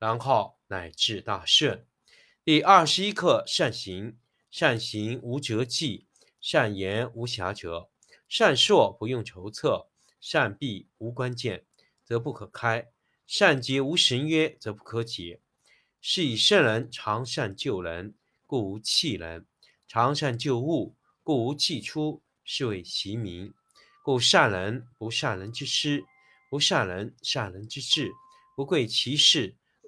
然后乃至大顺。第二十一课：善行。善行无辙迹，善言无瑕谪，善说不用筹策，善闭无关键，则不可开；善结无绳约，则不可解。是以圣人常善救人，故无弃人；常善救物，故无弃出，是谓其名。故善人不善人之师，不善人善人之智，不贵其事，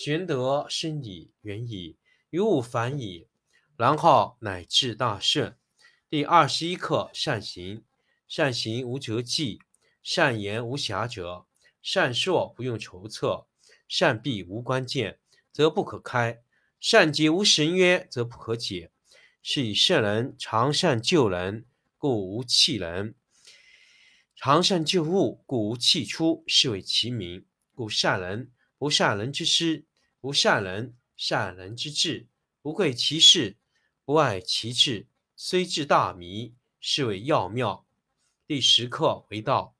玄德深矣，远矣，于物反矣，然后乃至大顺。第二十一课：善行。善行无辙迹，善言无瑕谪，善说不用筹策，善闭无关键，则不可开；善结无绳约，则不可解。是以圣人常善救人，故无弃人。常善救物，故无弃出，是谓其名。故善人不善人之师，不善人善人之智，不贵其事，不爱其智，虽智大迷，是谓要妙。第十课为道，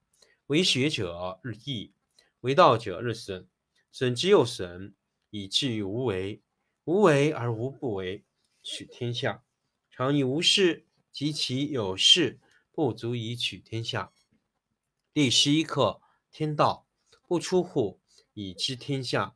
为学者日益，为道者日损，损之又损，以至于无为。无为而无不为，取天下常以无事，及其有事，不足以取天下。第十一课天道，不出户，以知天下；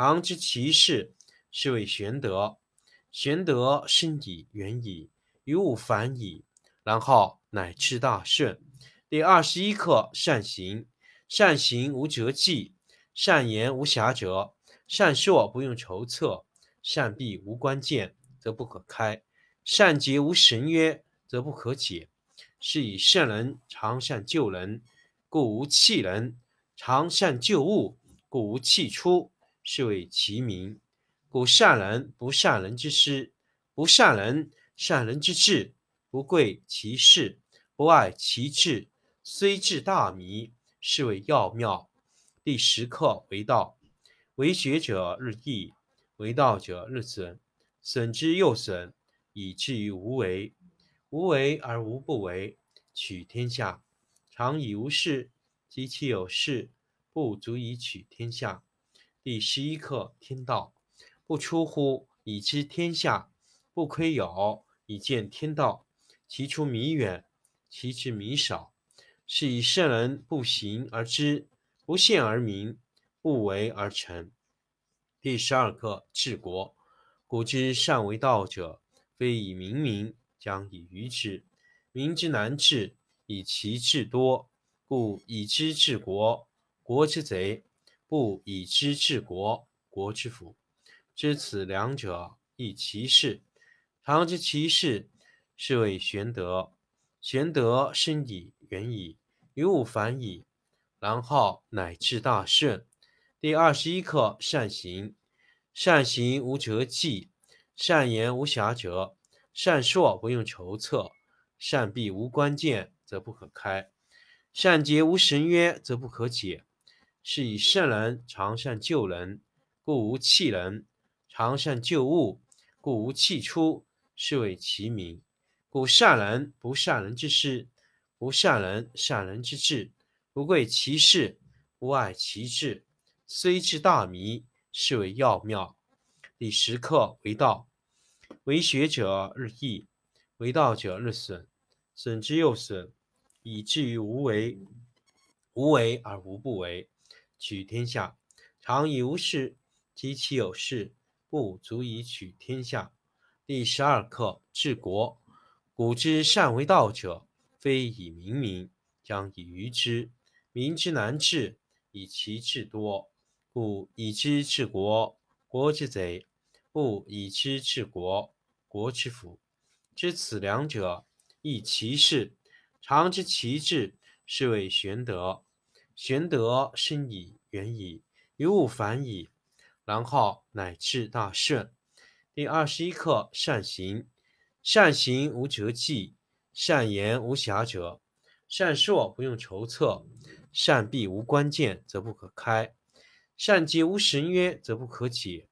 常知其事，是谓玄德。玄德深矣，远矣，于物反矣，然后乃至大顺。第二十一课：善行。善行无辙迹，善言无瑕谪，善说不用筹策，善闭无关键，则不可开；善结无绳约，则不可解。是以圣人常善救人。故无弃人，常善救物，故无弃出，是谓其名。故善人不善人之师，不善人善人之智，不贵其事，不爱其智，虽智大迷，是谓要妙。第十课为道，为学者日益，为道者日损，损之又损，以至于无为。无为而无不为，取天下。常以无事，及其有事，不足以取天下。第十一课：天道，不出乎，以知天下。不窥有，以见天道。其出弥远，其知弥少。是以圣人不行而知，不见而明，不为而成。第十二课治国。古之善为道者，非以明民，将以愚之。民之难治，以其智多。故以知治国，国之贼；不以知治国，国之福。知此两者，亦其事。常知其事，是谓玄德。玄德深矣，远矣，于物反矣，然后乃至大顺。第二十一课：善行。善行无辙迹，善言无瑕谪，善说不用筹策，善闭无关键，则不可开。善结无绳约，则不可解。是以圣人常善救人，故无弃人；常善救物，故无弃出。是谓其名。故善人不善人之师，不善人善人之智。不贵其事，不爱其志。虽智大迷，是谓要妙。第十课为道，为学者日益，为道者日损，损之又损。以至于无为，无为而无不为。取天下常以无事，及其有事，不足以取天下。第十二课治国。古之善为道者，非以明民，将以愚之。民之难治，以其智多。故以知治国，国之贼；不以知治国，国之福。知此两者，亦其事。常知其智，是谓玄德。玄德生矣，远矣，于物反矣，然后乃至大顺。第二十一课：善行。善行无辙迹，善言无瑕谪，善说不用筹策，善闭无关键，则不可开。善结无绳约，则不可解。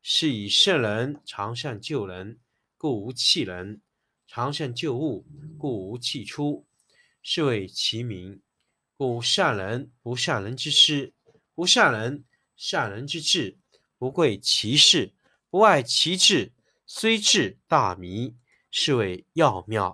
是以圣人常善救人，故无弃人；常善救物，故无弃出。是谓其名。故善人不善人之师，不善人善人之智。不贵其事，不爱其智。虽智大迷，是谓要妙。